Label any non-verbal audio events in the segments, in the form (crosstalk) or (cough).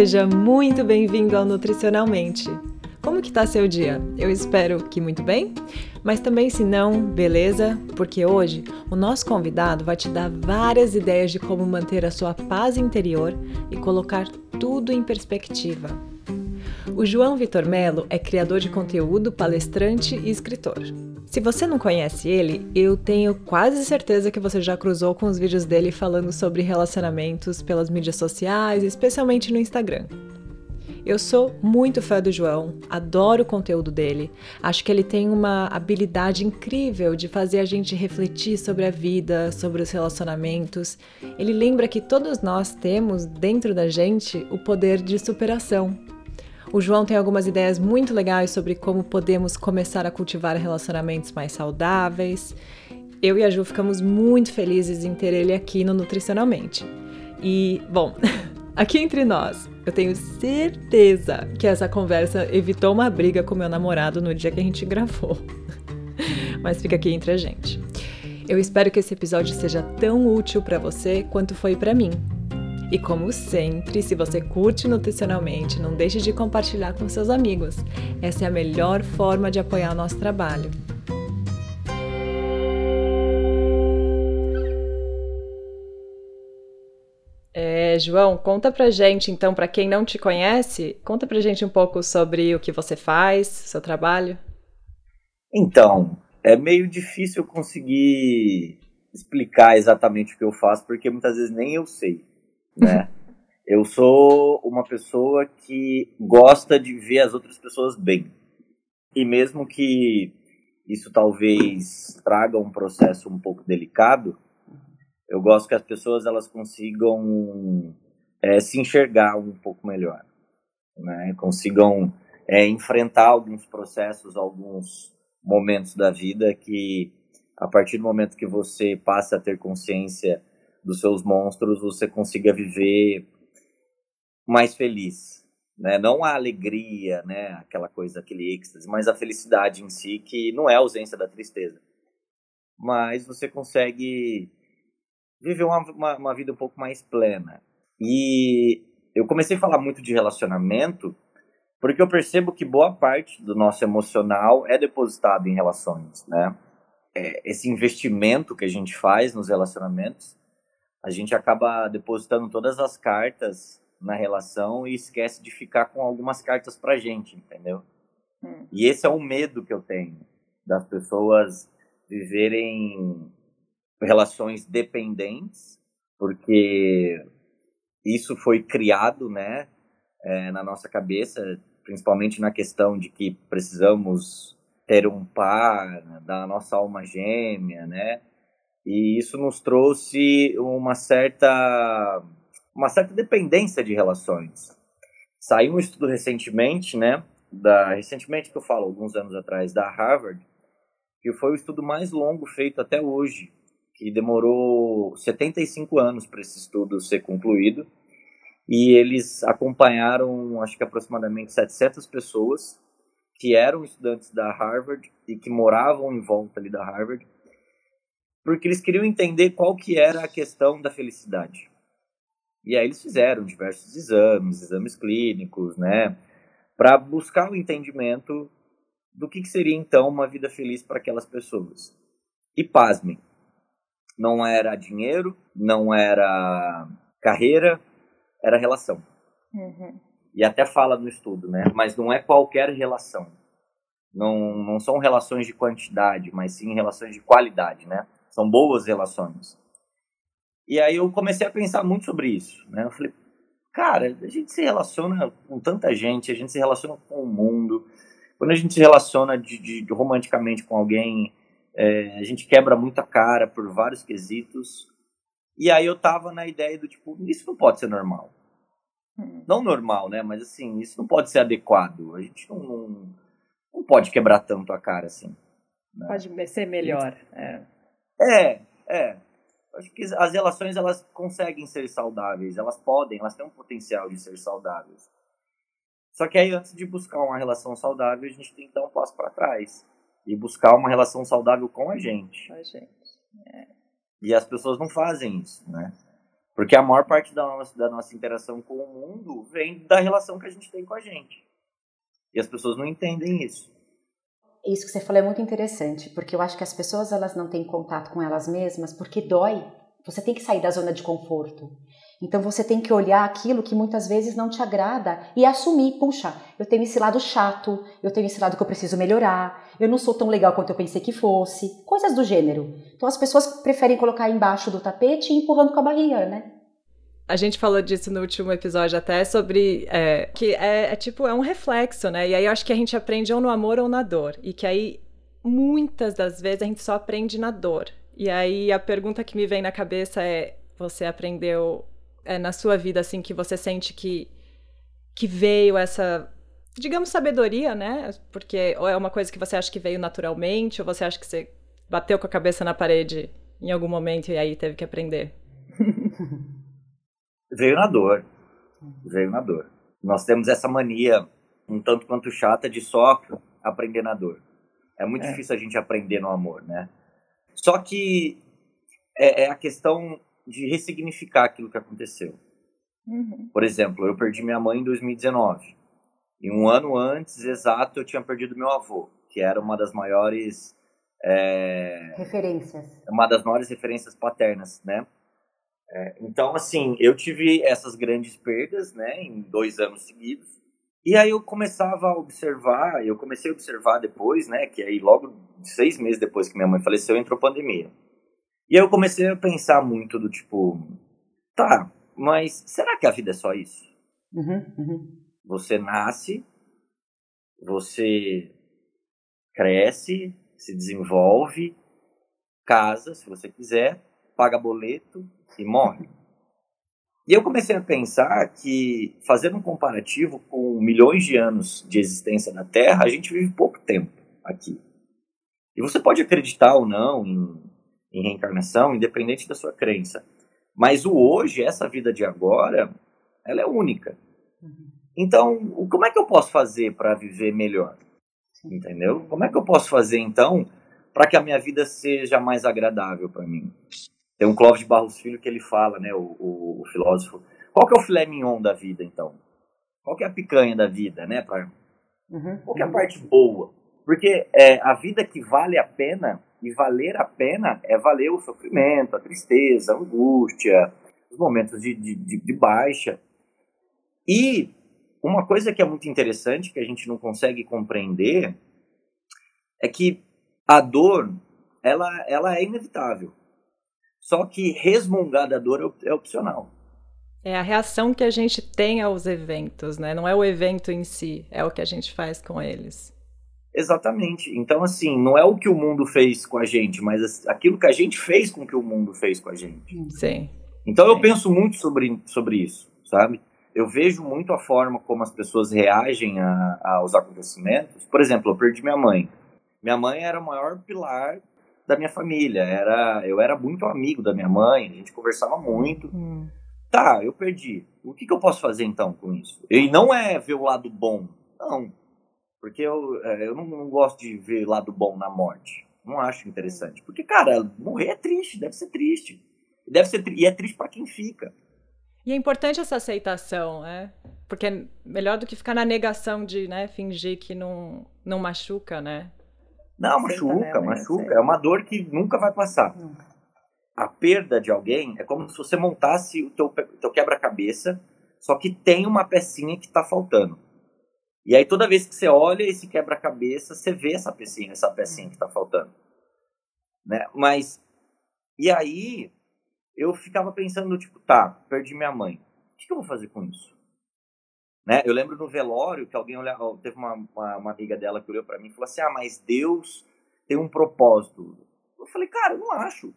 seja muito bem-vindo ao Nutricionalmente. Como que tá seu dia? Eu espero que muito bem, mas também se não, beleza? Porque hoje o nosso convidado vai te dar várias ideias de como manter a sua paz interior e colocar tudo em perspectiva. O João Vitor Melo é criador de conteúdo, palestrante e escritor. Se você não conhece ele, eu tenho quase certeza que você já cruzou com os vídeos dele falando sobre relacionamentos pelas mídias sociais, especialmente no Instagram. Eu sou muito fã do João, adoro o conteúdo dele. Acho que ele tem uma habilidade incrível de fazer a gente refletir sobre a vida, sobre os relacionamentos. Ele lembra que todos nós temos dentro da gente o poder de superação, o João tem algumas ideias muito legais sobre como podemos começar a cultivar relacionamentos mais saudáveis. Eu e a Ju ficamos muito felizes em ter ele aqui no Nutricionalmente. E, bom, (laughs) aqui entre nós, eu tenho certeza que essa conversa evitou uma briga com meu namorado no dia que a gente gravou. (laughs) Mas fica aqui entre a gente. Eu espero que esse episódio seja tão útil para você quanto foi para mim. E como sempre, se você curte nutricionalmente, não deixe de compartilhar com seus amigos. Essa é a melhor forma de apoiar o nosso trabalho. É, João, conta pra gente, então, para quem não te conhece, conta pra gente um pouco sobre o que você faz, seu trabalho. Então, é meio difícil conseguir explicar exatamente o que eu faço, porque muitas vezes nem eu sei né? eu sou uma pessoa que gosta de ver as outras pessoas bem. E mesmo que isso talvez traga um processo um pouco delicado, eu gosto que as pessoas elas consigam é, se enxergar um pouco melhor, né? Consigam é, enfrentar alguns processos, alguns momentos da vida que a partir do momento que você passa a ter consciência dos seus monstros você consiga viver mais feliz, né? Não a alegria, né? Aquela coisa, aquele êxtase, mas a felicidade em si, que não é a ausência da tristeza. Mas você consegue viver uma, uma, uma vida um pouco mais plena. E eu comecei a falar muito de relacionamento porque eu percebo que boa parte do nosso emocional é depositado em relações, né? É, esse investimento que a gente faz nos relacionamentos a gente acaba depositando todas as cartas na relação e esquece de ficar com algumas cartas pra gente, entendeu? Hum. E esse é o medo que eu tenho das pessoas viverem relações dependentes, porque isso foi criado, né, é, na nossa cabeça, principalmente na questão de que precisamos ter um par da nossa alma gêmea, né? E isso nos trouxe uma certa, uma certa dependência de relações. Saiu um estudo recentemente, né? Da, recentemente que eu falo, alguns anos atrás, da Harvard, que foi o estudo mais longo feito até hoje, que demorou 75 anos para esse estudo ser concluído. E eles acompanharam, acho que aproximadamente 700 pessoas que eram estudantes da Harvard e que moravam em volta ali da Harvard porque eles queriam entender qual que era a questão da felicidade. E aí eles fizeram diversos exames, exames clínicos, né, para buscar o entendimento do que, que seria então uma vida feliz para aquelas pessoas. E pasmem, não era dinheiro, não era carreira, era relação. Uhum. E até fala no estudo, né? Mas não é qualquer relação. Não, não são relações de quantidade, mas sim relações de qualidade, né? São boas relações. E aí eu comecei a pensar muito sobre isso, né? Eu falei, cara, a gente se relaciona com tanta gente, a gente se relaciona com o mundo. Quando a gente se relaciona de, de, de romanticamente com alguém, é, a gente quebra muita cara por vários quesitos. E aí eu tava na ideia do tipo, isso não pode ser normal. Hum. Não normal, né? Mas assim, isso não pode ser adequado. A gente não, não, não pode quebrar tanto a cara assim. Né? Pode ser melhor. É. É, é. Acho que as relações elas conseguem ser saudáveis, elas podem, elas têm um potencial de ser saudáveis. Só que aí antes de buscar uma relação saudável, a gente tem que dar um passo para trás e buscar uma relação saudável com a gente. Com a gente. É. E as pessoas não fazem isso, né? Porque a maior parte da nossa, da nossa interação com o mundo vem da relação que a gente tem com a gente. E as pessoas não entendem isso. Isso que você falou é muito interessante, porque eu acho que as pessoas elas não têm contato com elas mesmas porque dói. Você tem que sair da zona de conforto. Então você tem que olhar aquilo que muitas vezes não te agrada e assumir, puxa, eu tenho esse lado chato, eu tenho esse lado que eu preciso melhorar, eu não sou tão legal quanto eu pensei que fosse, coisas do gênero. Então as pessoas preferem colocar embaixo do tapete e empurrando com a barriga, né? A gente falou disso no último episódio até sobre é, que é, é, tipo é um reflexo, né? E aí eu acho que a gente aprende ou no amor ou na dor e que aí muitas das vezes a gente só aprende na dor. E aí a pergunta que me vem na cabeça é: você aprendeu é, na sua vida, assim, que você sente que, que veio essa, digamos, sabedoria, né? Porque ou é uma coisa que você acha que veio naturalmente, ou você acha que você bateu com a cabeça na parede em algum momento e aí teve que aprender? (laughs) veio na dor. Veio na dor. Nós temos essa mania, um tanto quanto chata, de só aprender na dor. É muito é. difícil a gente aprender no amor, né? Só que é, é a questão de ressignificar aquilo que aconteceu. Uhum. Por exemplo, eu perdi minha mãe em 2019. E um ano antes, exato, eu tinha perdido meu avô, que era uma das maiores. É, referências. Uma das maiores referências paternas, né? É, então, assim, eu tive essas grandes perdas, né, em dois anos seguidos. E aí eu começava a observar, eu comecei a observar depois, né, que aí logo seis meses depois que minha mãe faleceu, entrou pandemia. E aí eu comecei a pensar muito do tipo, tá, mas será que a vida é só isso? Uhum, uhum. Você nasce, você cresce, se desenvolve, casa, se você quiser, paga boleto e morre. E eu comecei a pensar que, fazendo um comparativo com milhões de anos de existência na Terra, a gente vive pouco tempo aqui. E você pode acreditar ou não em em reencarnação, independente da sua crença. Mas o hoje, essa vida de agora, ela é única. Então, como é que eu posso fazer para viver melhor? Entendeu? Como é que eu posso fazer então para que a minha vida seja mais agradável para mim? Tem um Clóvis de Barros Filho que ele fala, né, o, o, o, filósofo. Qual que é o filé mignon da vida então? Qual que é a picanha da vida, né? Pra, uhum. Qual que é a parte boa? Porque é, a vida que vale a pena e valer a pena é valer o sofrimento, a tristeza, a angústia, os momentos de, de, de baixa. E uma coisa que é muito interessante, que a gente não consegue compreender, é que a dor, ela, ela é inevitável. Só que resmungar da dor é, é opcional. É a reação que a gente tem aos eventos, né? Não é o evento em si, é o que a gente faz com eles. Exatamente. Então, assim, não é o que o mundo fez com a gente, mas aquilo que a gente fez com que o mundo fez com a gente. Sim. Então, Sim. eu penso muito sobre, sobre isso, sabe? Eu vejo muito a forma como as pessoas reagem a, aos acontecimentos. Por exemplo, eu perdi minha mãe. Minha mãe era o maior pilar da minha família. Era, eu era muito amigo da minha mãe, a gente conversava muito. Hum. Tá, eu perdi. O que, que eu posso fazer então com isso? E não é ver o lado bom. Não, porque eu, é, eu não, não gosto de ver lado bom na morte. Não acho interessante. Porque, cara, morrer é triste, deve ser triste. Deve ser e é triste para quem fica. E é importante essa aceitação, né? Porque é melhor do que ficar na negação de, né, fingir que não, não machuca, né? Não, machuca, né, machuca. É uma dor que nunca vai passar. A perda de alguém é como se você montasse o teu, teu quebra-cabeça, só que tem uma pecinha que está faltando. E aí toda vez que você olha esse quebra-cabeça, você vê essa pecinha, essa pecinha que está faltando. Né? Mas, e aí eu ficava pensando, tipo, tá, perdi minha mãe. O que, que eu vou fazer com isso? Né? Eu lembro no velório que alguém teve uma, uma, uma amiga dela que olhou para mim e falou assim: Ah, mas Deus tem um propósito. Eu falei, cara, eu não acho.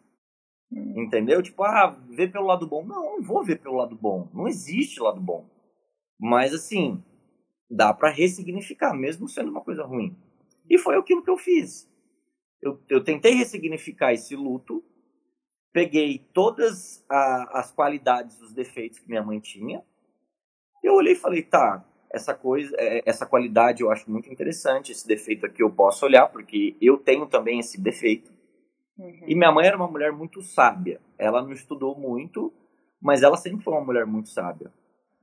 Hum. Entendeu? Tipo, ah, ver pelo lado bom. Não, não vou ver pelo lado bom. Não existe lado bom. Mas assim, dá para ressignificar, mesmo sendo uma coisa ruim. E foi aquilo que eu fiz. Eu, eu tentei ressignificar esse luto, peguei todas a, as qualidades, os defeitos que minha mãe tinha, eu olhei e falei, tá, essa coisa, é, essa qualidade eu acho muito interessante, esse defeito aqui eu posso olhar, porque eu tenho também esse defeito. Uhum. E minha mãe era uma mulher muito sábia. Ela não estudou muito, mas ela sempre foi uma mulher muito sábia.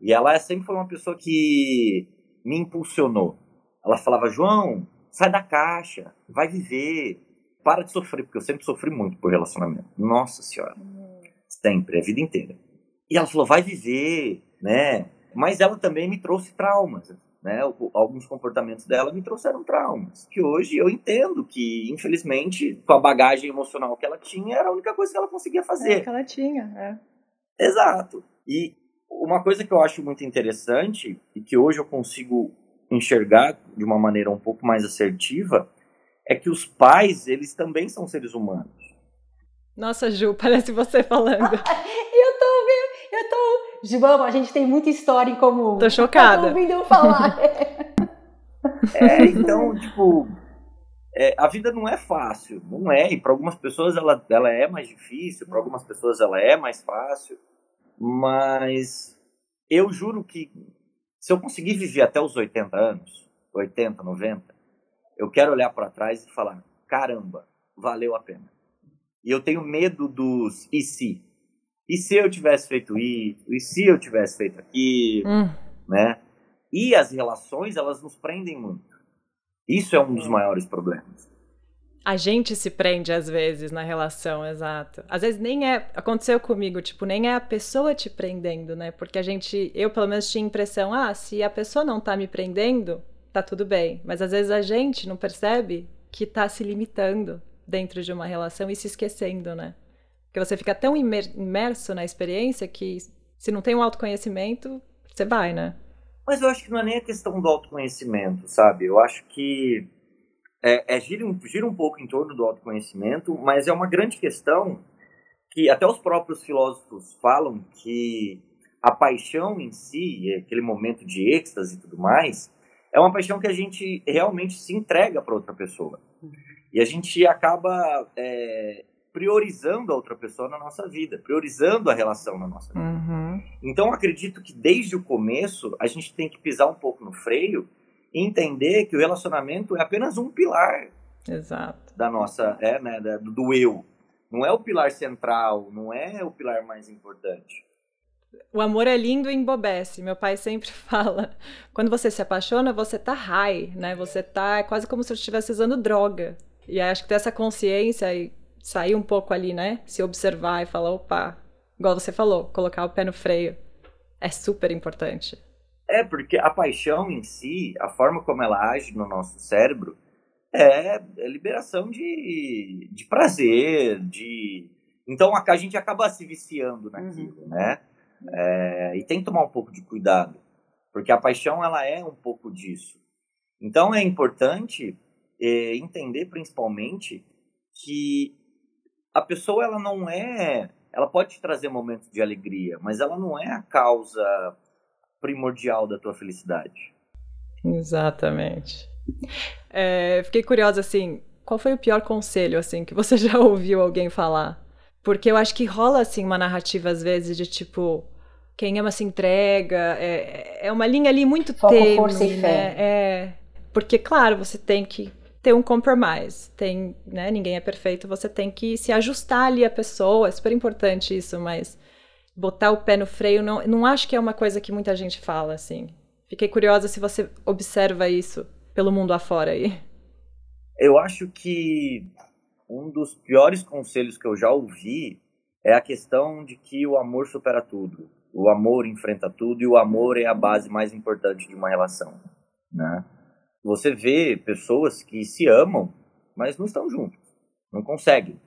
E ela sempre foi uma pessoa que me impulsionou. Ela falava, João, sai da caixa, vai viver, para de sofrer, porque eu sempre sofri muito por relacionamento. Nossa senhora. Sempre, a vida inteira. E ela falou, vai viver, né? Mas ela também me trouxe traumas, né? Alguns comportamentos dela me trouxeram traumas, que hoje eu entendo que, infelizmente, com a bagagem emocional que ela tinha, era a única coisa que ela conseguia fazer. É, que ela tinha, é. Exato. E uma coisa que eu acho muito interessante e que hoje eu consigo enxergar de uma maneira um pouco mais assertiva é que os pais, eles também são seres humanos. Nossa, Ju, (laughs) parece você falando. (laughs) eu tô ouvindo, eu João, a gente tem muita história em comum. Tô chocada. Eu tô ouvindo eu falar. (laughs) é, então, tipo, é, a vida não é fácil, não é. E para algumas pessoas ela, ela é mais difícil, para algumas pessoas ela é mais fácil. Mas eu juro que se eu conseguir viver até os 80 anos, 80, 90, eu quero olhar para trás e falar: caramba, valeu a pena. E eu tenho medo dos e se. E se eu tivesse feito isso? E se eu tivesse feito aquilo? Hum. Né? E as relações, elas nos prendem muito. Isso é um dos maiores problemas. A gente se prende às vezes na relação, exato. Às vezes nem é. Aconteceu comigo, tipo, nem é a pessoa te prendendo, né? Porque a gente. Eu, pelo menos, tinha a impressão, ah, se a pessoa não tá me prendendo, tá tudo bem. Mas às vezes a gente não percebe que tá se limitando dentro de uma relação e se esquecendo, né? Porque você fica tão imerso na experiência que se não tem um autoconhecimento, você vai, né? Mas eu acho que não é nem a questão do autoconhecimento, sabe? Eu acho que é, é gira, um, gira um pouco em torno do autoconhecimento, mas é uma grande questão que até os próprios filósofos falam que a paixão em si, aquele momento de êxtase e tudo mais, é uma paixão que a gente realmente se entrega para outra pessoa. E a gente acaba é, priorizando a outra pessoa na nossa vida, priorizando a relação na nossa vida. Uhum. Então, acredito que desde o começo a gente tem que pisar um pouco no freio entender que o relacionamento é apenas um pilar Exato. da nossa, é, né, do eu. Não é o pilar central, não é o pilar mais importante. O amor é lindo e embobece. Meu pai sempre (laughs) fala. Quando você se apaixona, você tá high, né? Você tá é quase como se estivesse usando droga. E acho que ter essa consciência e sair um pouco ali, né? Se observar e falar, opa, igual você falou, colocar o pé no freio. É super importante. É, porque a paixão em si, a forma como ela age no nosso cérebro, é, é liberação de, de prazer, de. Então a, gente acaba se viciando naquilo, uhum. né? É, e tem que tomar um pouco de cuidado, porque a paixão ela é um pouco disso. Então é importante é, entender principalmente que a pessoa ela não é, ela pode te trazer momentos de alegria, mas ela não é a causa primordial da tua felicidade. Exatamente. É, fiquei curiosa, assim, qual foi o pior conselho, assim, que você (laughs) já ouviu alguém falar? Porque eu acho que rola, assim, uma narrativa, às vezes, de tipo, quem ama se entrega, é, é uma linha ali muito Foco, tênue, força e né? fé. É, porque, claro, você tem que ter um compromise, tem, né, ninguém é perfeito, você tem que se ajustar ali a pessoa, é super importante isso, mas botar o pé no freio, não, não acho que é uma coisa que muita gente fala, assim. Fiquei curiosa se você observa isso pelo mundo afora aí. Eu acho que um dos piores conselhos que eu já ouvi é a questão de que o amor supera tudo. O amor enfrenta tudo e o amor é a base mais importante de uma relação, né? Você vê pessoas que se amam, mas não estão juntos, não conseguem.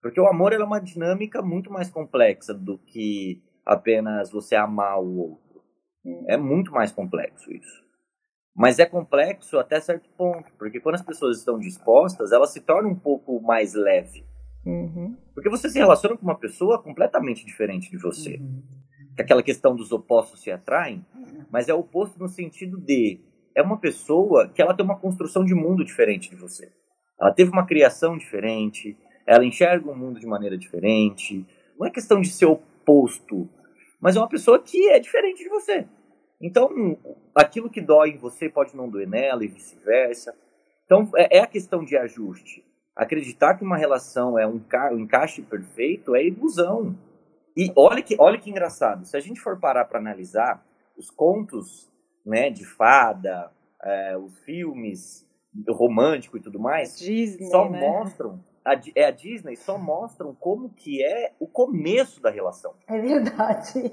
Porque o amor é uma dinâmica muito mais complexa do que apenas você amar o outro. É muito mais complexo isso. Mas é complexo até certo ponto, porque quando as pessoas estão dispostas, ela se torna um pouco mais leve. Uhum. Porque você se relaciona com uma pessoa completamente diferente de você. Uhum. Aquela questão dos opostos se atraem, mas é oposto no sentido de é uma pessoa que ela tem uma construção de mundo diferente de você. Ela teve uma criação diferente, ela enxerga o mundo de maneira diferente. Não é questão de ser oposto, mas é uma pessoa que é diferente de você. Então, aquilo que dói em você pode não doer nela e vice-versa. Então, é, é a questão de ajuste. Acreditar que uma relação é um, um encaixe perfeito é ilusão. E olha que, olha que engraçado, se a gente for parar para analisar os contos né, de fada, é, os filmes romântico e tudo mais, Disney, só né? mostram a, é a Disney só mostram como que é o começo da relação. É verdade.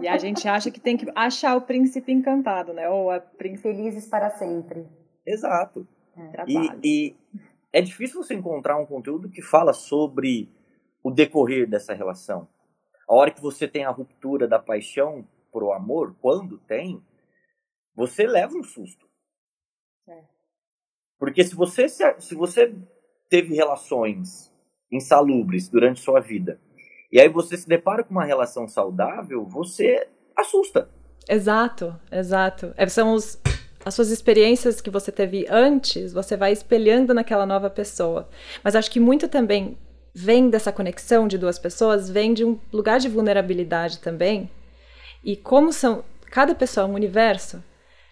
E a gente acha que tem que achar o príncipe encantado, né? Ou a princesa. Felizes para sempre. Exato. Trabalho. E, e é difícil você encontrar um conteúdo que fala sobre o decorrer dessa relação. A hora que você tem a ruptura da paixão pro amor, quando tem, você leva um susto. É. Porque se você, se, se você teve relações insalubres durante sua vida, e aí você se depara com uma relação saudável, você assusta. Exato, exato. É, são os, as suas experiências que você teve antes, você vai espelhando naquela nova pessoa. Mas acho que muito também vem dessa conexão de duas pessoas, vem de um lugar de vulnerabilidade também. E como são cada pessoa é um universo,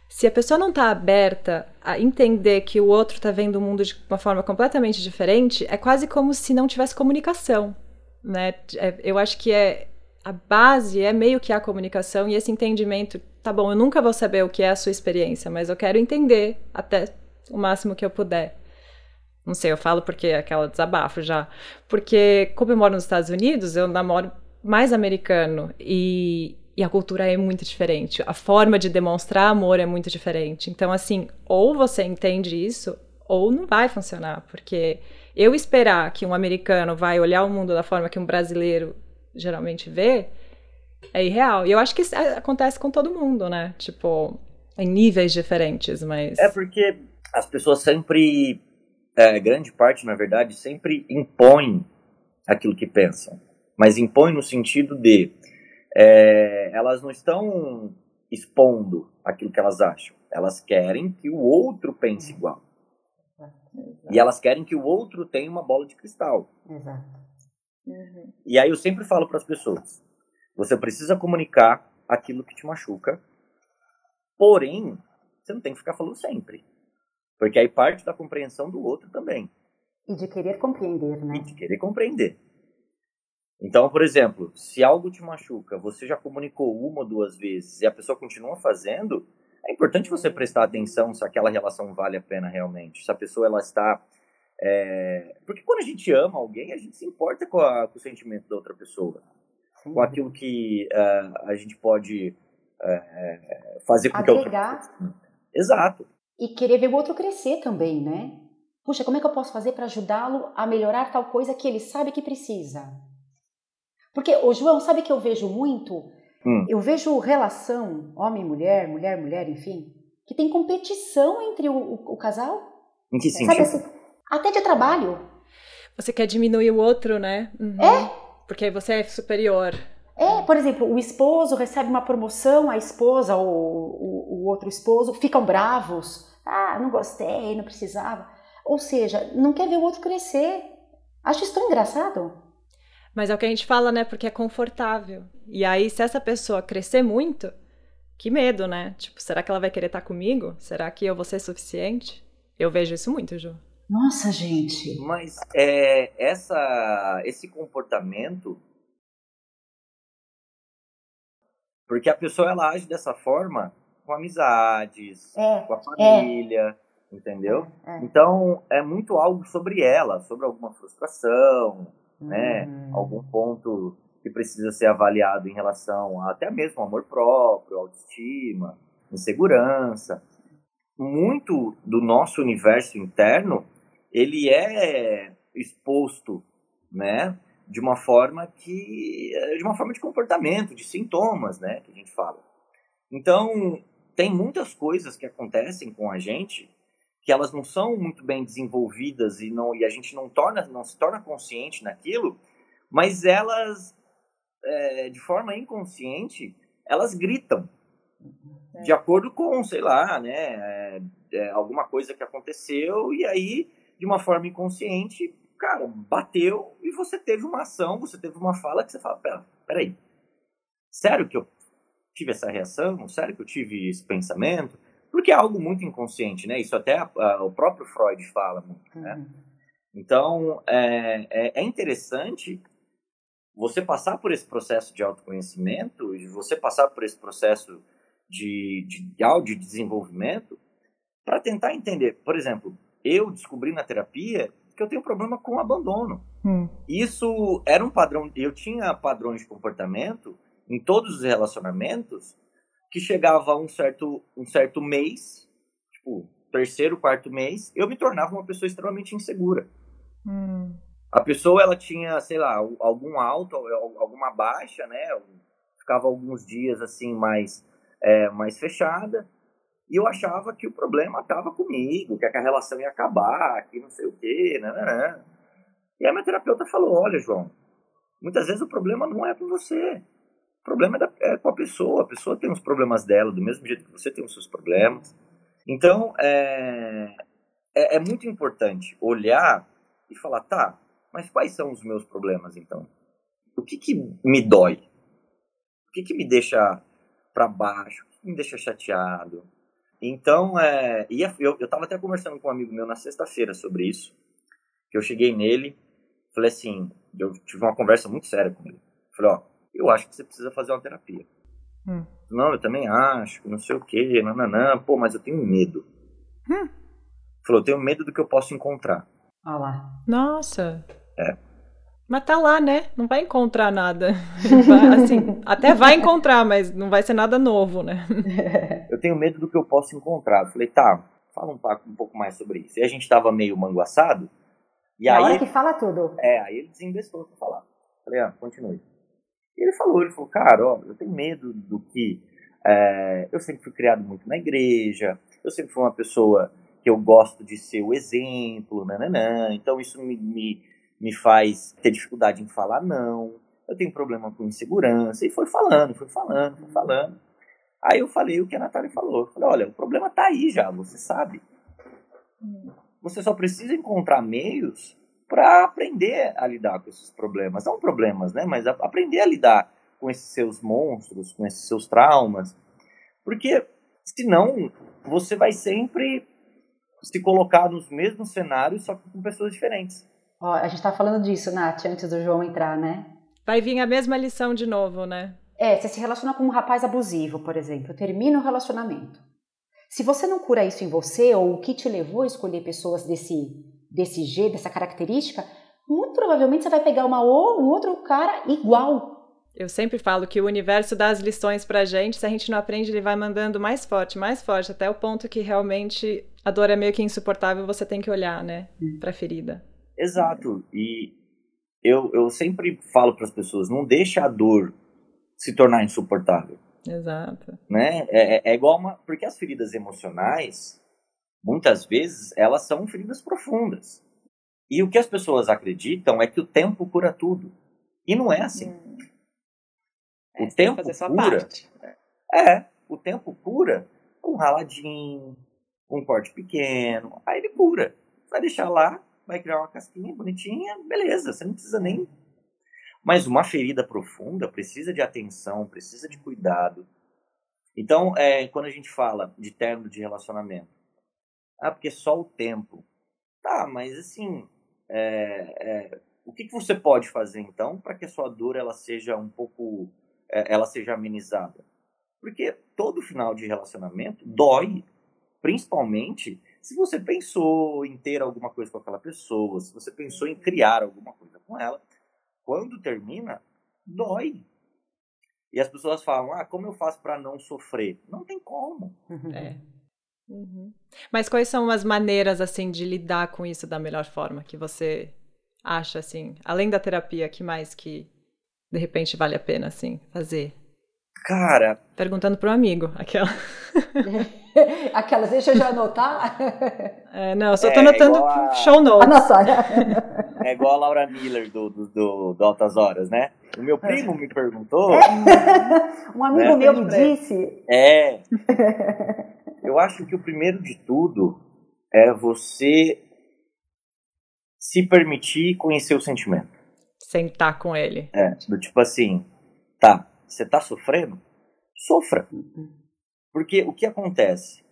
se a pessoa não está aberta a entender que o outro está vendo o mundo de uma forma completamente diferente, é quase como se não tivesse comunicação, né? É, eu acho que é a base é meio que a comunicação e esse entendimento. Tá bom, eu nunca vou saber o que é a sua experiência, mas eu quero entender até o máximo que eu puder. Não sei, eu falo porque é aquela desabafo já. Porque, como eu moro nos Estados Unidos, eu namoro mais americano e, e a cultura é muito diferente. A forma de demonstrar amor é muito diferente. Então, assim, ou você entende isso, ou não vai funcionar. Porque eu esperar que um americano vai olhar o mundo da forma que um brasileiro geralmente vê é irreal. E eu acho que isso acontece com todo mundo, né? Tipo, em níveis diferentes, mas. É porque as pessoas sempre, é, grande parte, na verdade, sempre impõem aquilo que pensam. Mas impõem no sentido de é, elas não estão expondo aquilo que elas acham. Elas querem que o outro pense igual. E elas querem que o outro tenha uma bola de cristal. Exato. Uhum. E aí eu sempre falo para as pessoas: você precisa comunicar aquilo que te machuca, porém, você não tem que ficar falando sempre. Porque aí parte da compreensão do outro também. E de querer compreender, né? E de querer compreender. Então, por exemplo, se algo te machuca, você já comunicou uma ou duas vezes e a pessoa continua fazendo, é importante você prestar atenção se aquela relação vale a pena realmente. Se a pessoa ela está é... Porque quando a gente ama alguém, a gente se importa com, a, com o sentimento da outra pessoa. Sim. Com aquilo que uh, a gente pode uh, fazer com Agregar. que a outra pessoa... Exato. E querer ver o outro crescer também, né? Puxa, como é que eu posso fazer para ajudá-lo a melhorar tal coisa que ele sabe que precisa? Porque, o João, sabe que eu vejo muito? Hum. Eu vejo relação homem-mulher, mulher-mulher, enfim, que tem competição entre o, o, o casal. Em que Sabe sentido? assim? Até de trabalho. Você quer diminuir o outro, né? Uhum. É. Porque aí você é superior. É, por exemplo, o esposo recebe uma promoção, a esposa ou o, o outro esposo ficam bravos. Ah, não gostei, não precisava. Ou seja, não quer ver o outro crescer. Acho isso tão engraçado. Mas é o que a gente fala, né? Porque é confortável. E aí, se essa pessoa crescer muito, que medo, né? Tipo, será que ela vai querer estar comigo? Será que eu vou ser suficiente? Eu vejo isso muito, Ju. Nossa, gente. Mas é, essa, esse comportamento. Porque a pessoa ela age dessa forma com amizades, É, com a família, entendeu? é. Então é muito algo sobre ela, sobre alguma frustração, né? Hum. Algum ponto que precisa ser avaliado em relação a até mesmo amor próprio, autoestima, insegurança. Muito do nosso universo interno ele é exposto, né? De uma forma que de uma forma de comportamento, de sintomas, né? Que a gente fala. Então tem muitas coisas que acontecem com a gente que elas não são muito bem desenvolvidas e não e a gente não torna não se torna consciente naquilo, mas elas é, de forma inconsciente elas gritam. De acordo com sei lá né é, é, alguma coisa que aconteceu e aí de uma forma inconsciente cara bateu e você teve uma ação você teve uma fala que você fala pera peraí sério que eu tive essa reação? Sério que eu tive esse pensamento porque é algo muito inconsciente, né? Isso até a, a, o próprio Freud fala muito, né? Uhum. Então, é, é, é interessante você passar por esse processo de autoconhecimento, e você passar por esse processo de, de, de desenvolvimento, para tentar entender. Por exemplo, eu descobri na terapia que eu tenho problema com abandono. Hum. Isso era um padrão. Eu tinha padrões de comportamento em todos os relacionamentos que chegava a um certo, um certo mês, tipo, terceiro, quarto mês, eu me tornava uma pessoa extremamente insegura. Hum. A pessoa, ela tinha, sei lá, algum alto, alguma baixa, né? Ficava alguns dias, assim, mais, é, mais fechada. E eu achava que o problema estava comigo, que a relação ia acabar, que não sei o quê, né, né, né. E a minha terapeuta falou, olha, João, muitas vezes o problema não é com você. O problema é, da, é com a pessoa. A pessoa tem os problemas dela, do mesmo jeito que você tem os seus problemas. Então, é, é, é muito importante olhar e falar, tá, mas quais são os meus problemas, então? O que que me dói? O que que me deixa para baixo? O que me deixa chateado? Então, é, e eu, eu tava até conversando com um amigo meu na sexta-feira sobre isso, que eu cheguei nele, falei assim, eu tive uma conversa muito séria com ele. Falei, ó, eu acho que você precisa fazer uma terapia. Hum. Não, eu também acho, não sei o quê, nananã, pô, mas eu tenho medo. Hum. Falou, eu tenho medo do que eu posso encontrar. Olha lá. Nossa. É. Mas tá lá, né? Não vai encontrar nada. (laughs) Vai, assim, até vai encontrar, mas não vai ser nada novo, né? (laughs) Eu tenho medo do que eu posso encontrar. Eu falei, tá, fala um, pouco, um pouco mais sobre isso. E a gente tava meio manguaçado. E Na aí, hora que fala tudo. É, aí ele desinvestou pra falar. Falei, ah, continue. E ele falou, ele falou, cara, ó, eu tenho medo do que é, eu sempre fui criado muito na igreja, eu sempre fui uma pessoa que eu gosto de ser o exemplo, nananã, então isso me, me me faz ter dificuldade em falar não, eu tenho problema com insegurança, e foi falando, foi falando, foi falando. Aí eu falei o que a Natália falou. Falei, olha, o problema está aí já, você sabe. Você só precisa encontrar meios para aprender a lidar com esses problemas. Não problemas, né? Mas aprender a lidar com esses seus monstros, com esses seus traumas. Porque senão você vai sempre se colocar nos mesmos cenários, só que com pessoas diferentes. Ó, a gente tá falando disso, Nath, antes do João entrar, né? Vai vir a mesma lição de novo, né? É, você se relaciona com um rapaz abusivo, por exemplo, termina o relacionamento. Se você não cura isso em você, ou o que te levou a escolher pessoas desse, desse G, dessa característica, muito provavelmente você vai pegar uma, um outro cara igual. Eu sempre falo que o universo dá as lições pra gente, se a gente não aprende, ele vai mandando mais forte, mais forte, até o ponto que realmente a dor é meio que insuportável, você tem que olhar, né, hum. pra ferida. Exato. E eu, eu sempre falo para as pessoas, não deixa a dor se tornar insuportável. Exato. Né? É, é, é igual uma. Porque as feridas emocionais, muitas vezes, elas são feridas profundas. E o que as pessoas acreditam é que o tempo cura tudo. E não é assim. Hum. O é, tempo cura. É, o tempo cura um raladinho, um corte pequeno. Aí ele cura. Vai deixar lá, vai criar uma casquinha bonitinha, beleza, você não precisa nem. Mas uma ferida profunda precisa de atenção, precisa de cuidado. Então, é, quando a gente fala de término de relacionamento, ah, porque só o tempo. Tá, mas assim, é, é, o que, que você pode fazer então para que a sua dor ela seja um pouco, é, ela seja amenizada? Porque todo final de relacionamento dói, principalmente se você pensou em ter alguma coisa com aquela pessoa, se você pensou em criar alguma coisa com ela, quando termina, dói. E as pessoas falam: ah, como eu faço para não sofrer? Não tem como. (laughs) É. Uhum. Mas quais são as maneiras assim de lidar com isso da melhor forma que você acha assim, além da terapia, que mais que de repente vale a pena assim fazer? Cara, perguntando pro amigo, aquela. (laughs) Aquelas, deixa eu já anotar. (laughs) É, não, eu só tô é, anotando a... show notes. É igual a Laura Miller do, do, do, do Altas Horas, né? O meu primo me perguntou. (laughs) um amigo né? meu me disse. É. Eu acho que o primeiro de tudo é você se permitir conhecer o sentimento. Sentar com ele. É, do tipo assim, tá, você tá sofrendo? Sofra. Porque o que acontece?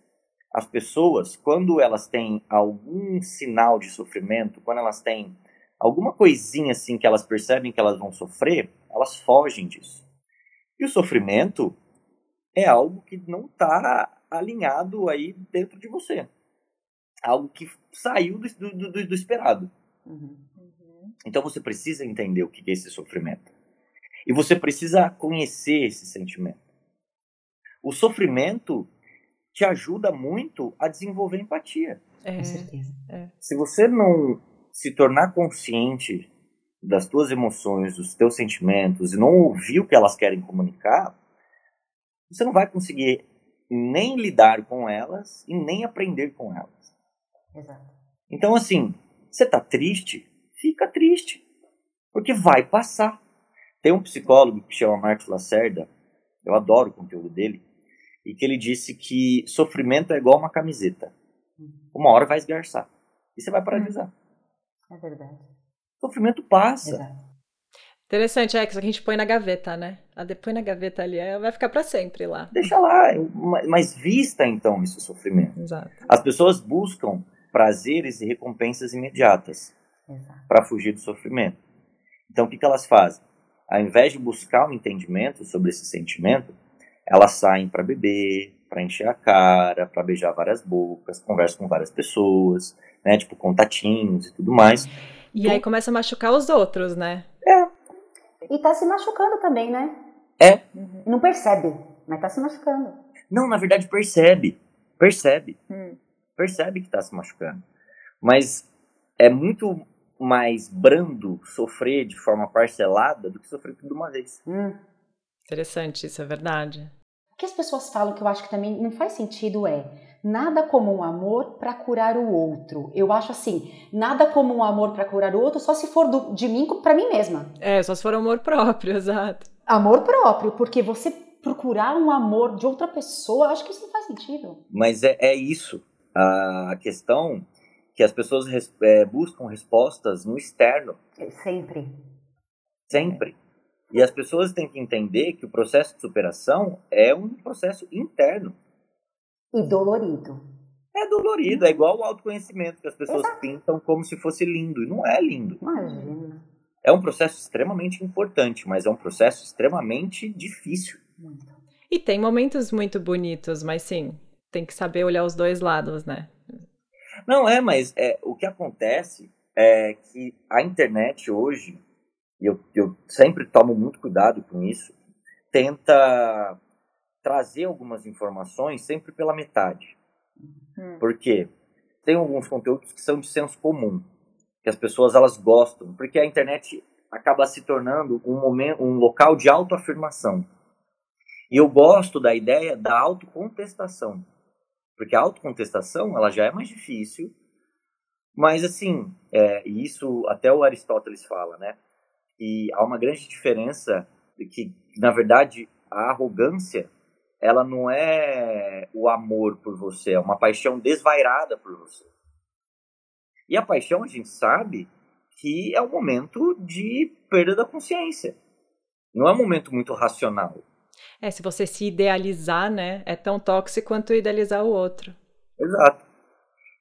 As pessoas, quando elas têm algum sinal de sofrimento, quando elas têm alguma coisinha assim que elas percebem que elas vão sofrer, elas fogem disso. E o sofrimento é algo que não está alinhado aí dentro de você. Algo que saiu do, do, do, do esperado. Uhum. Então você precisa entender o que é esse sofrimento. E você precisa conhecer esse sentimento. O sofrimento te ajuda muito a desenvolver empatia. É, Com certeza. É. Se você não se tornar consciente das tuas emoções, dos teus sentimentos e não ouvir o que elas querem comunicar, você não vai conseguir nem lidar com elas e nem aprender com elas. Exato. Então, assim, você tá triste? Fica triste. Porque vai passar. Tem um psicólogo que chama Marcos Lacerda, eu adoro o conteúdo dele, e que ele disse que sofrimento é igual uma camiseta. Uhum. Uma hora vai esgarçar. E você vai paralisar. É verdade. O sofrimento passa. Exato. Interessante, é que a gente põe na gaveta, né? A põe na gaveta ali, vai ficar para sempre lá. Deixa lá, mas vista então esse sofrimento. Exato. As pessoas buscam prazeres e recompensas imediatas para fugir do sofrimento. Então o que, que elas fazem? Ao invés de buscar um entendimento sobre esse sentimento, elas saem para beber, para encher a cara, para beijar várias bocas, conversam com várias pessoas, né? Tipo contatinhos e tudo mais. E então, aí começa a machucar os outros, né? É. E tá se machucando também, né? É. Uhum. Não percebe, mas tá se machucando. Não, na verdade percebe. Percebe. Hum. Percebe que tá se machucando. Mas é muito mais brando sofrer de forma parcelada do que sofrer tudo de uma vez. Hum. Interessante, isso é verdade. O que as pessoas falam que eu acho que também não faz sentido é nada como um amor para curar o outro. Eu acho assim, nada como um amor para curar o outro só se for do, de mim para mim mesma. É, só se for amor próprio, (laughs) exato. Amor próprio, porque você procurar um amor de outra pessoa, acho que isso não faz sentido. Mas é, é isso. A questão que as pessoas res, é, buscam respostas no externo. É, sempre. Sempre. E as pessoas têm que entender que o processo de superação é um processo interno. E dolorido. É dolorido, é igual o autoconhecimento que as pessoas Exato. pintam como se fosse lindo. E não é lindo. Imagina. É um processo extremamente importante, mas é um processo extremamente difícil. E tem momentos muito bonitos, mas sim, tem que saber olhar os dois lados, né? Não, é, mas é, o que acontece é que a internet hoje, e eu, eu sempre tomo muito cuidado com isso, tenta trazer algumas informações sempre pela metade. Uhum. Porque tem alguns conteúdos que são de senso comum, que as pessoas elas gostam, porque a internet acaba se tornando um momento, um local de autoafirmação. E eu gosto da ideia da autocontestação, porque a autocontestação ela já é mais difícil, mas assim, é, isso até o Aristóteles fala, né? E há uma grande diferença de que, na verdade, a arrogância ela não é o amor por você, é uma paixão desvairada por você. E a paixão, a gente sabe que é um momento de perda da consciência. Não é um momento muito racional. É, se você se idealizar, né, é tão tóxico quanto idealizar o outro. Exato.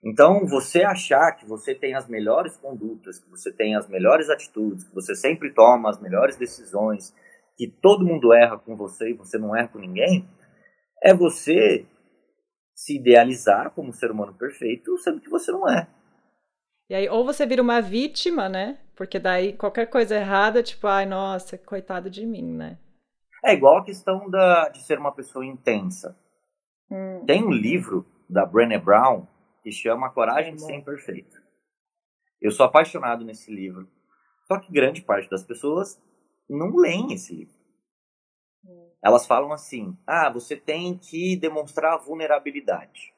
Então, você achar que você tem as melhores condutas, que você tem as melhores atitudes, que você sempre toma as melhores decisões, que todo mundo erra com você e você não erra com ninguém, é você se idealizar como um ser humano perfeito, sendo que você não é. E aí, ou você vira uma vítima, né? Porque daí qualquer coisa errada, tipo, ai, nossa, coitado de mim, né? É igual a questão da, de ser uma pessoa intensa. Hum. Tem um livro da Brené Brown que chama Coragem de Ser Imperfeito. Eu sou apaixonado nesse livro. Só que grande parte das pessoas não leem esse livro. Elas falam assim: ah, você tem que demonstrar vulnerabilidade.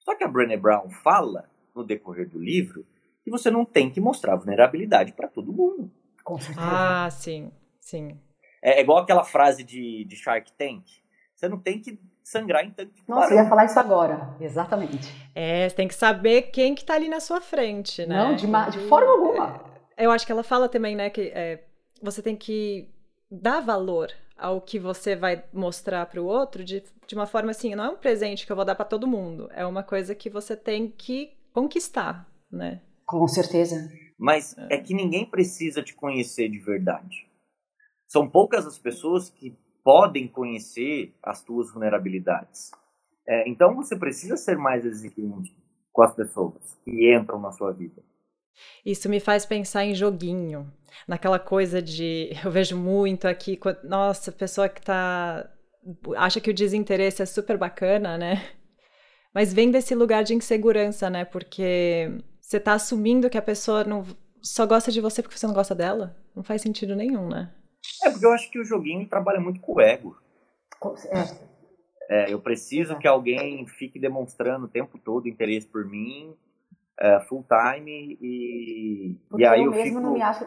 Só que a Brené Brown fala, no decorrer do livro, que você não tem que mostrar vulnerabilidade para todo mundo. Com certeza. Ah, sim, sim. É, é, igual aquela frase de, de Shark Tank. Você não tem que sangrar em tanque de Nossa, eu ia falar isso agora. Exatamente. É, você tem que saber quem que tá ali na sua frente, né? Não, de, de forma alguma. É, eu acho que ela fala também, né, que é, você tem que dar valor ao que você vai mostrar para o outro de, de uma forma assim, não é um presente que eu vou dar para todo mundo, é uma coisa que você tem que conquistar, né? Com certeza. Mas é. é que ninguém precisa te conhecer de verdade. São poucas as pessoas que podem conhecer as tuas vulnerabilidades. É, então você precisa ser mais exigente com as pessoas que entram na sua vida. Isso me faz pensar em joguinho, naquela coisa de (laughs) eu vejo muito aqui, nossa, pessoa que tá acha que o desinteresse é super bacana, né? Mas vem desse lugar de insegurança, né? Porque você tá assumindo que a pessoa não só gosta de você porque você não gosta dela. Não faz sentido nenhum, né? É porque eu acho que o joguinho trabalha muito com o ego. É. É, eu preciso que alguém fique demonstrando o tempo todo interesse por mim, é, full time, e, porque e aí eu, eu mesmo fico... não me acho,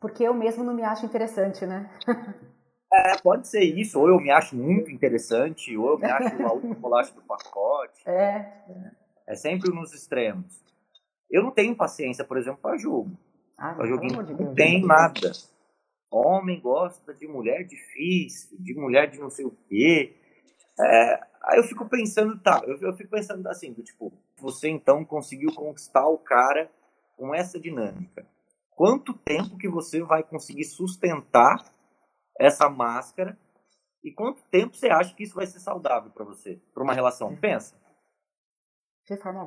Porque eu mesmo não me acho interessante, né? (laughs) É, pode ser isso, ou eu me acho muito interessante, ou eu me acho a última (laughs) bolacha do pacote. É. É sempre nos extremos. Eu não tenho paciência, por exemplo, para jogo. Ah, pra joguinho. De não tem nada. Homem gosta de mulher difícil, de mulher de não sei o quê. É, aí eu fico pensando, tá, eu, eu fico pensando assim, do, tipo, você então conseguiu conquistar o cara com essa dinâmica. Quanto tempo que você vai conseguir sustentar essa máscara e quanto tempo você acha que isso vai ser saudável para você, para uma relação? Pensa.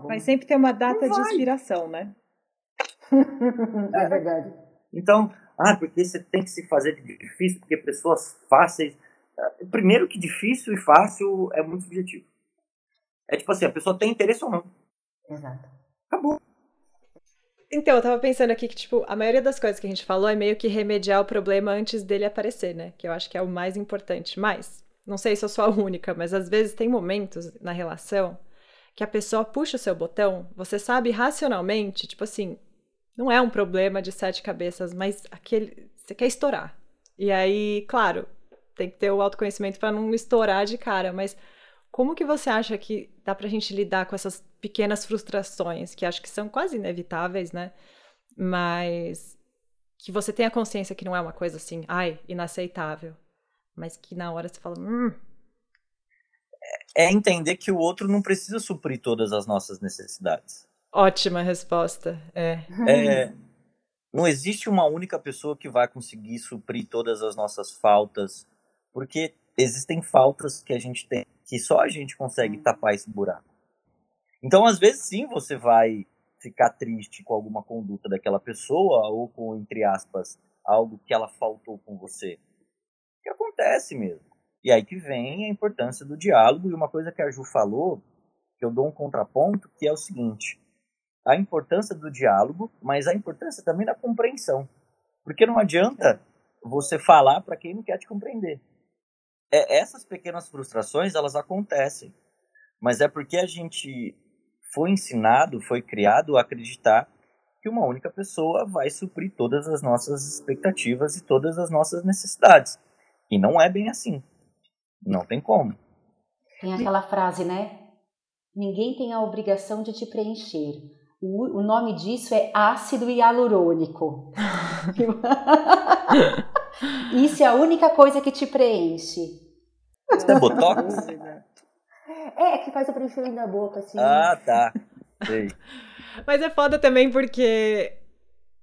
Mas sempre tem uma data de expiração, né? (laughs) é verdade. Então, ah, porque você tem que se fazer de difícil, porque pessoas fáceis. Ah, primeiro que difícil e fácil é muito subjetivo. É tipo assim, a pessoa tem interesse ou não. Exato. Acabou. Então, eu tava pensando aqui que, tipo, a maioria das coisas que a gente falou é meio que remediar o problema antes dele aparecer, né? Que eu acho que é o mais importante. Mas, não sei se eu sou a única, mas às vezes tem momentos na relação que a pessoa puxa o seu botão, você sabe racionalmente, tipo assim, não é um problema de sete cabeças, mas aquele. Você quer estourar. E aí, claro, tem que ter o autoconhecimento para não estourar de cara, mas como que você acha que dá pra gente lidar com essas pequenas frustrações, que acho que são quase inevitáveis, né? Mas que você tenha consciência que não é uma coisa assim, ai, inaceitável. Mas que na hora você fala, hum. É entender que o outro não precisa suprir todas as nossas necessidades. Ótima resposta. É. é. Não existe uma única pessoa que vai conseguir suprir todas as nossas faltas, porque existem faltas que a gente tem que só a gente consegue tapar esse buraco. Então, às vezes, sim, você vai ficar triste com alguma conduta daquela pessoa ou com, entre aspas, algo que ela faltou com você. Que acontece mesmo. E aí que vem a importância do diálogo e uma coisa que a Ju falou, que eu dou um contraponto, que é o seguinte: a importância do diálogo, mas a importância também da compreensão. Porque não adianta você falar para quem não quer te compreender. É, essas pequenas frustrações, elas acontecem. Mas é porque a gente foi ensinado, foi criado a acreditar que uma única pessoa vai suprir todas as nossas expectativas e todas as nossas necessidades. E não é bem assim. Não tem como. Tem aquela frase, né? Ninguém tem a obrigação de te preencher. O, o nome disso é ácido hialurônico. (laughs) (laughs) Isso é a única coisa que te preenche. Isso é botox? É, que faz o preenchimento da boca, assim. Ah, tá. Sei. Mas é foda também porque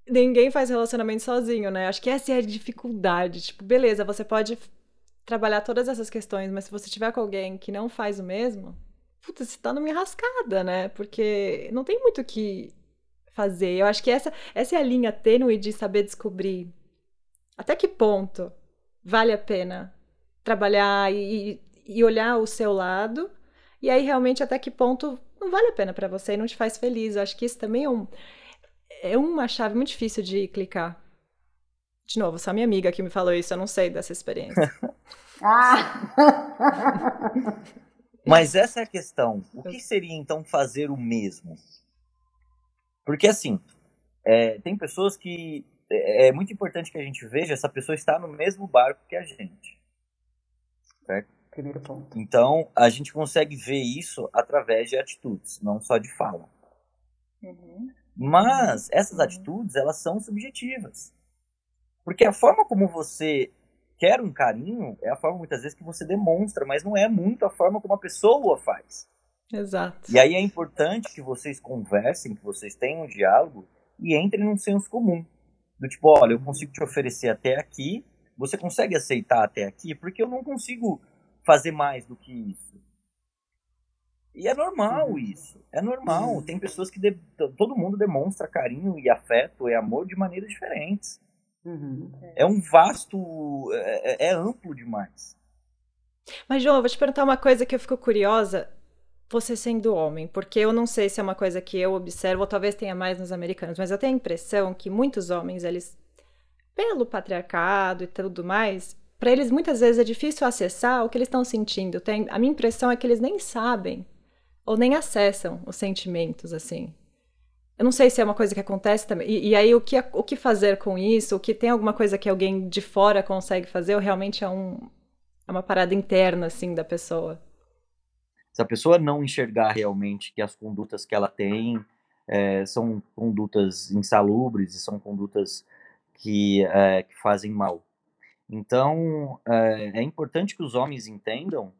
ninguém faz relacionamento sozinho, né? Acho que essa é a dificuldade. Tipo, beleza, você pode trabalhar todas essas questões, mas se você tiver com alguém que não faz o mesmo, puta, você tá numa enrascada, né? Porque não tem muito o que fazer. Eu acho que essa, essa é a linha tênue de saber descobrir até que ponto vale a pena trabalhar e, e olhar o seu lado, e aí realmente até que ponto não vale a pena para você e não te faz feliz. Eu acho que isso também é, um, é uma chave muito difícil de clicar. De novo, só minha amiga que me falou isso, eu não sei dessa experiência. (laughs) ah! (laughs) Mas essa é a questão. O que seria então fazer o mesmo? Porque assim, é, tem pessoas que é, é muito importante que a gente veja essa pessoa está no mesmo barco que a gente. Certo? Então, a gente consegue ver isso através de atitudes, não só de fala. Uhum. Mas essas uhum. atitudes, elas são subjetivas. Porque a forma como você quer um carinho é a forma muitas vezes que você demonstra, mas não é muito a forma como a pessoa faz. Exato. E aí é importante que vocês conversem, que vocês tenham um diálogo e entre num senso comum. Do tipo, olha, eu consigo te oferecer até aqui, você consegue aceitar até aqui? Porque eu não consigo fazer mais do que isso. E é normal uhum. isso. É normal. Uhum. Tem pessoas que de... todo mundo demonstra carinho e afeto e amor de maneiras diferentes. Uhum. É um vasto. É, é, é, amplo demais. Mas, João, eu vou te perguntar uma coisa que eu fico curiosa. Você sendo homem, porque eu não sei se é uma coisa que eu observo, ou talvez tenha mais nos americanos, mas eu tenho a impressão que muitos homens, eles, pelo patriarcado e tudo mais, para eles muitas vezes é difícil acessar o que eles estão sentindo. Tem, a minha impressão é que eles nem sabem ou nem acessam os sentimentos, assim. Eu não sei se é uma coisa que acontece também. E, e, aí, o que, o que fazer com isso? O que tem alguma coisa que alguém de fora consegue fazer? Ou realmente é, um, é uma parada interna, assim, da pessoa? Se a pessoa não enxergar realmente que as condutas que ela tem é, são condutas insalubres e são condutas que, é, que fazem mal. Então, é, é importante que os homens entendam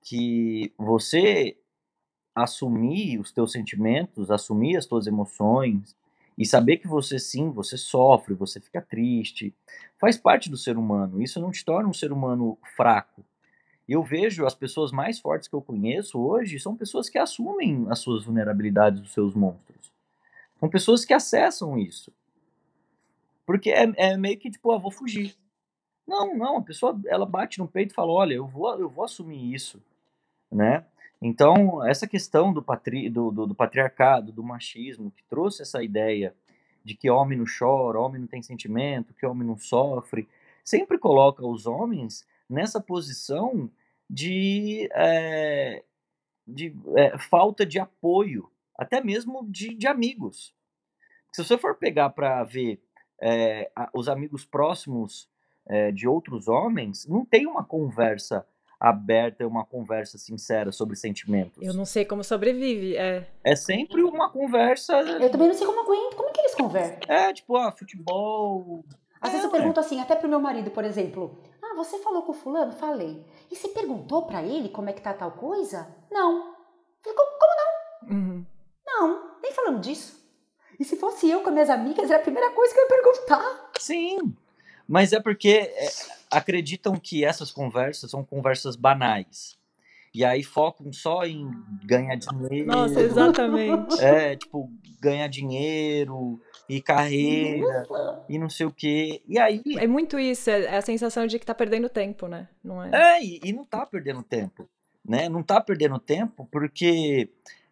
que você assumir os teus sentimentos, assumir as tuas emoções e saber que você sim, você sofre, você fica triste, faz parte do ser humano. Isso não te torna um ser humano fraco. Eu vejo as pessoas mais fortes que eu conheço hoje são pessoas que assumem as suas vulnerabilidades, os seus monstros. São pessoas que acessam isso. Porque é, é meio que tipo, ah, vou fugir. Não, não, a pessoa ela bate no peito e fala, olha, eu vou, eu vou assumir isso, né? Então, essa questão do, patri, do, do, do, patriarcado, do machismo, que trouxe essa ideia de que homem não chora, homem não tem sentimento, que homem não sofre, sempre coloca os homens nessa posição de, é, de é, falta de apoio, até mesmo de, de amigos. Se você for pegar para ver é, os amigos próximos de outros homens, não tem uma conversa aberta e uma conversa sincera sobre sentimentos. Eu não sei como sobrevive, é. É sempre uma conversa. Eu também não sei como aguento. Como é que eles conversam? É, tipo, ah, futebol. Às é, vezes eu pergunto assim, até pro meu marido, por exemplo. Ah, você falou com o fulano? Falei. E você perguntou para ele como é que tá tal coisa? Não. Falei, como, como não? Uhum. Não, nem falando disso. E se fosse eu com minhas amigas, era a primeira coisa que eu ia perguntar. Sim, mas é porque é, acreditam que essas conversas são conversas banais. E aí focam só em ganhar dinheiro. Nossa, (laughs) exatamente. É, tipo, ganhar dinheiro e carreira e não sei o quê. E aí. É muito isso, é a sensação de que tá perdendo tempo, né? Não é? É, e, e não tá perdendo tempo. Né? Não tá perdendo tempo porque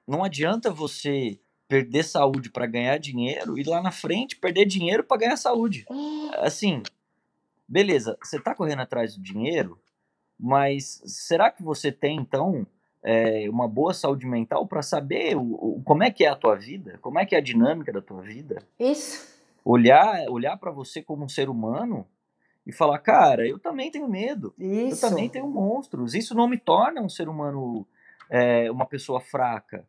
não adianta você perder saúde para ganhar dinheiro e lá na frente perder dinheiro para ganhar saúde. É. Assim, beleza, você está correndo atrás do dinheiro, mas será que você tem então é, uma boa saúde mental para saber o, o, como é que é a tua vida, como é que é a dinâmica da tua vida? Isso. Olhar, olhar para você como um ser humano e falar, cara, eu também tenho medo, Isso. eu também tenho monstros. Isso não me torna um ser humano, é, uma pessoa fraca.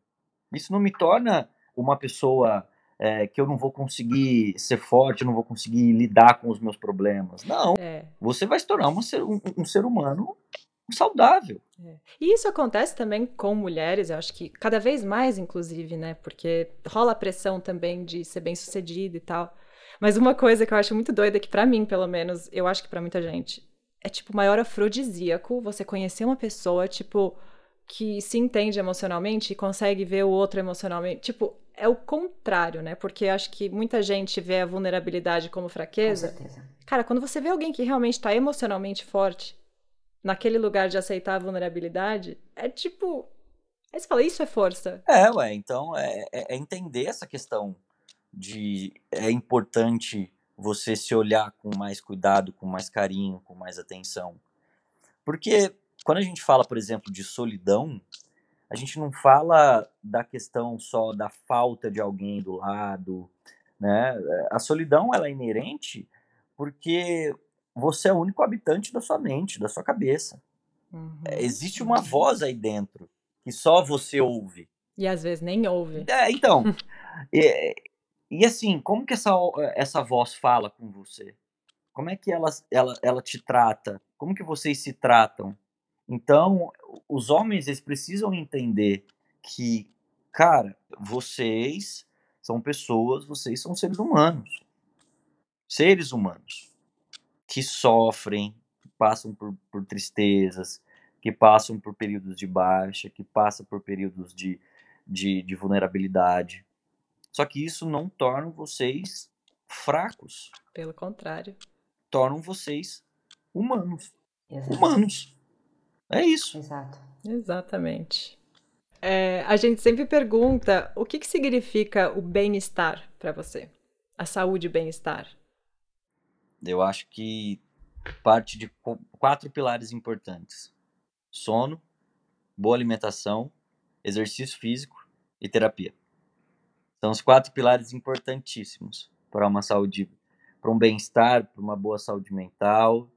Isso não me torna uma pessoa é, que eu não vou conseguir ser forte, eu não vou conseguir lidar com os meus problemas. Não. É. Você vai se tornar um ser, um, um ser humano saudável. É. E isso acontece também com mulheres, eu acho que cada vez mais, inclusive, né? Porque rola a pressão também de ser bem sucedido e tal. Mas uma coisa que eu acho muito doida, que para mim, pelo menos, eu acho que para muita gente, é tipo maior afrodisíaco você conhecer uma pessoa, tipo, que se entende emocionalmente e consegue ver o outro emocionalmente. Tipo, é o contrário, né? Porque acho que muita gente vê a vulnerabilidade como fraqueza. Com certeza. Cara, quando você vê alguém que realmente está emocionalmente forte, naquele lugar de aceitar a vulnerabilidade, é tipo. Aí você fala, isso é força. É, ué, então é, é, é entender essa questão de. É importante você se olhar com mais cuidado, com mais carinho, com mais atenção. Porque quando a gente fala, por exemplo, de solidão, a gente não fala da questão só da falta de alguém do lado, né? A solidão ela é inerente porque você é o único habitante da sua mente, da sua cabeça. Uhum. É, existe uma voz aí dentro que só você ouve. E às vezes nem ouve. É, então. (laughs) e, e assim, como que essa, essa voz fala com você? Como é que ela, ela, ela te trata? Como que vocês se tratam? Então, os homens eles precisam entender que, cara, vocês São pessoas, vocês são seres humanos. Seres humanos que sofrem, que passam por, por tristezas, que passam por períodos de baixa, que passam por períodos de, de, de vulnerabilidade. Só que isso não torna vocês fracos. Pelo contrário. Tornam vocês humanos. Exato. Humanos. É isso. Exato. Exatamente. É, a gente sempre pergunta o que, que significa o bem-estar para você? A saúde e bem-estar. Eu acho que parte de quatro pilares importantes: sono, boa alimentação, exercício físico e terapia. São os quatro pilares importantíssimos para uma saúde, para um bem-estar, para uma boa saúde mental.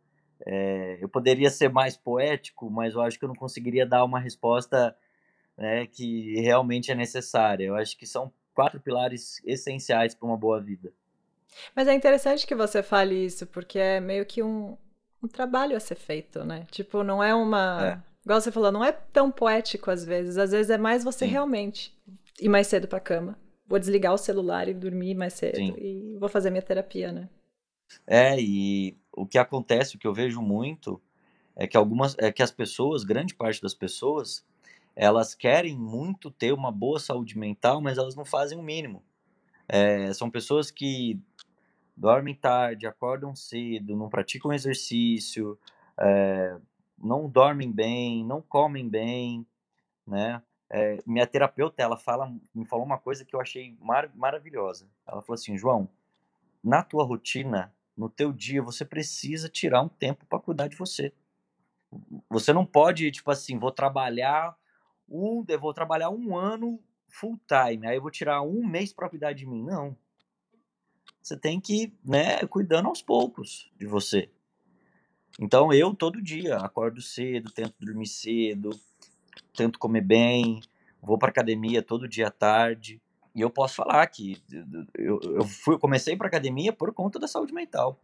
É, eu poderia ser mais poético, mas eu acho que eu não conseguiria dar uma resposta né, que realmente é necessária. Eu acho que são quatro pilares essenciais para uma boa vida. Mas é interessante que você fale isso, porque é meio que um, um trabalho a ser feito, né? Tipo, não é uma. É. Igual você falou, não é tão poético às vezes. Às vezes é mais você Sim. realmente ir mais cedo para cama. Vou desligar o celular e dormir mais cedo. Sim. E vou fazer minha terapia, né? É, e o que acontece, o que eu vejo muito, é que algumas. é que as pessoas, grande parte das pessoas, elas querem muito ter uma boa saúde mental, mas elas não fazem o mínimo. É, são pessoas que dormem tarde, acordam cedo, não praticam exercício, é, não dormem bem, não comem bem, né? É, minha terapeuta, ela fala, me falou uma coisa que eu achei mar maravilhosa. Ela falou assim, João, na tua rotina, no teu dia, você precisa tirar um tempo para cuidar de você. Você não pode, tipo assim, vou trabalhar um, eu vou trabalhar um ano full time, aí eu vou tirar um mês para cuidar de mim. Não. Você tem que, né, cuidando aos poucos de você. Então eu todo dia acordo cedo, tento dormir cedo, tento comer bem, vou para academia todo dia à tarde. E eu posso falar que eu, eu fui, comecei para academia por conta da saúde mental.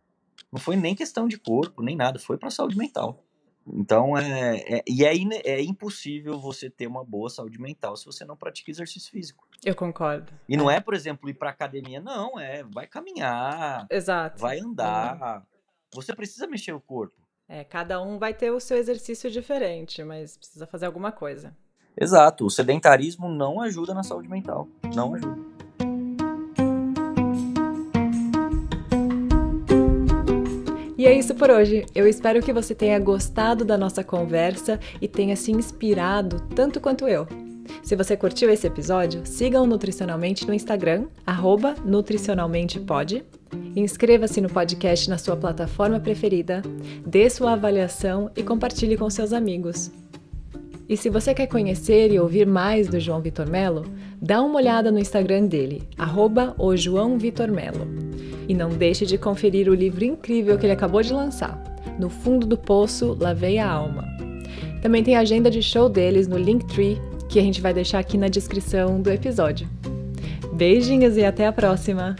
Não foi nem questão de corpo, nem nada, foi para saúde mental. Então, é, é, e é, in, é impossível você ter uma boa saúde mental se você não pratica exercício físico. Eu concordo. E não é, por exemplo, ir para academia, não, é vai caminhar, Exato. vai andar. Você precisa mexer o corpo. É, cada um vai ter o seu exercício diferente, mas precisa fazer alguma coisa. Exato. O sedentarismo não ajuda na saúde mental. Não ajuda. E é isso por hoje. Eu espero que você tenha gostado da nossa conversa e tenha se inspirado tanto quanto eu. Se você curtiu esse episódio, siga o Nutricionalmente no Instagram, nutricionalmentepod. Inscreva-se no podcast na sua plataforma preferida, dê sua avaliação e compartilhe com seus amigos. E se você quer conhecer e ouvir mais do João Vitor Melo, dá uma olhada no Instagram dele, arroba. E não deixe de conferir o livro incrível que ele acabou de lançar, No Fundo do Poço, Lavei a Alma. Também tem a agenda de show deles no Linktree, que a gente vai deixar aqui na descrição do episódio. Beijinhos e até a próxima!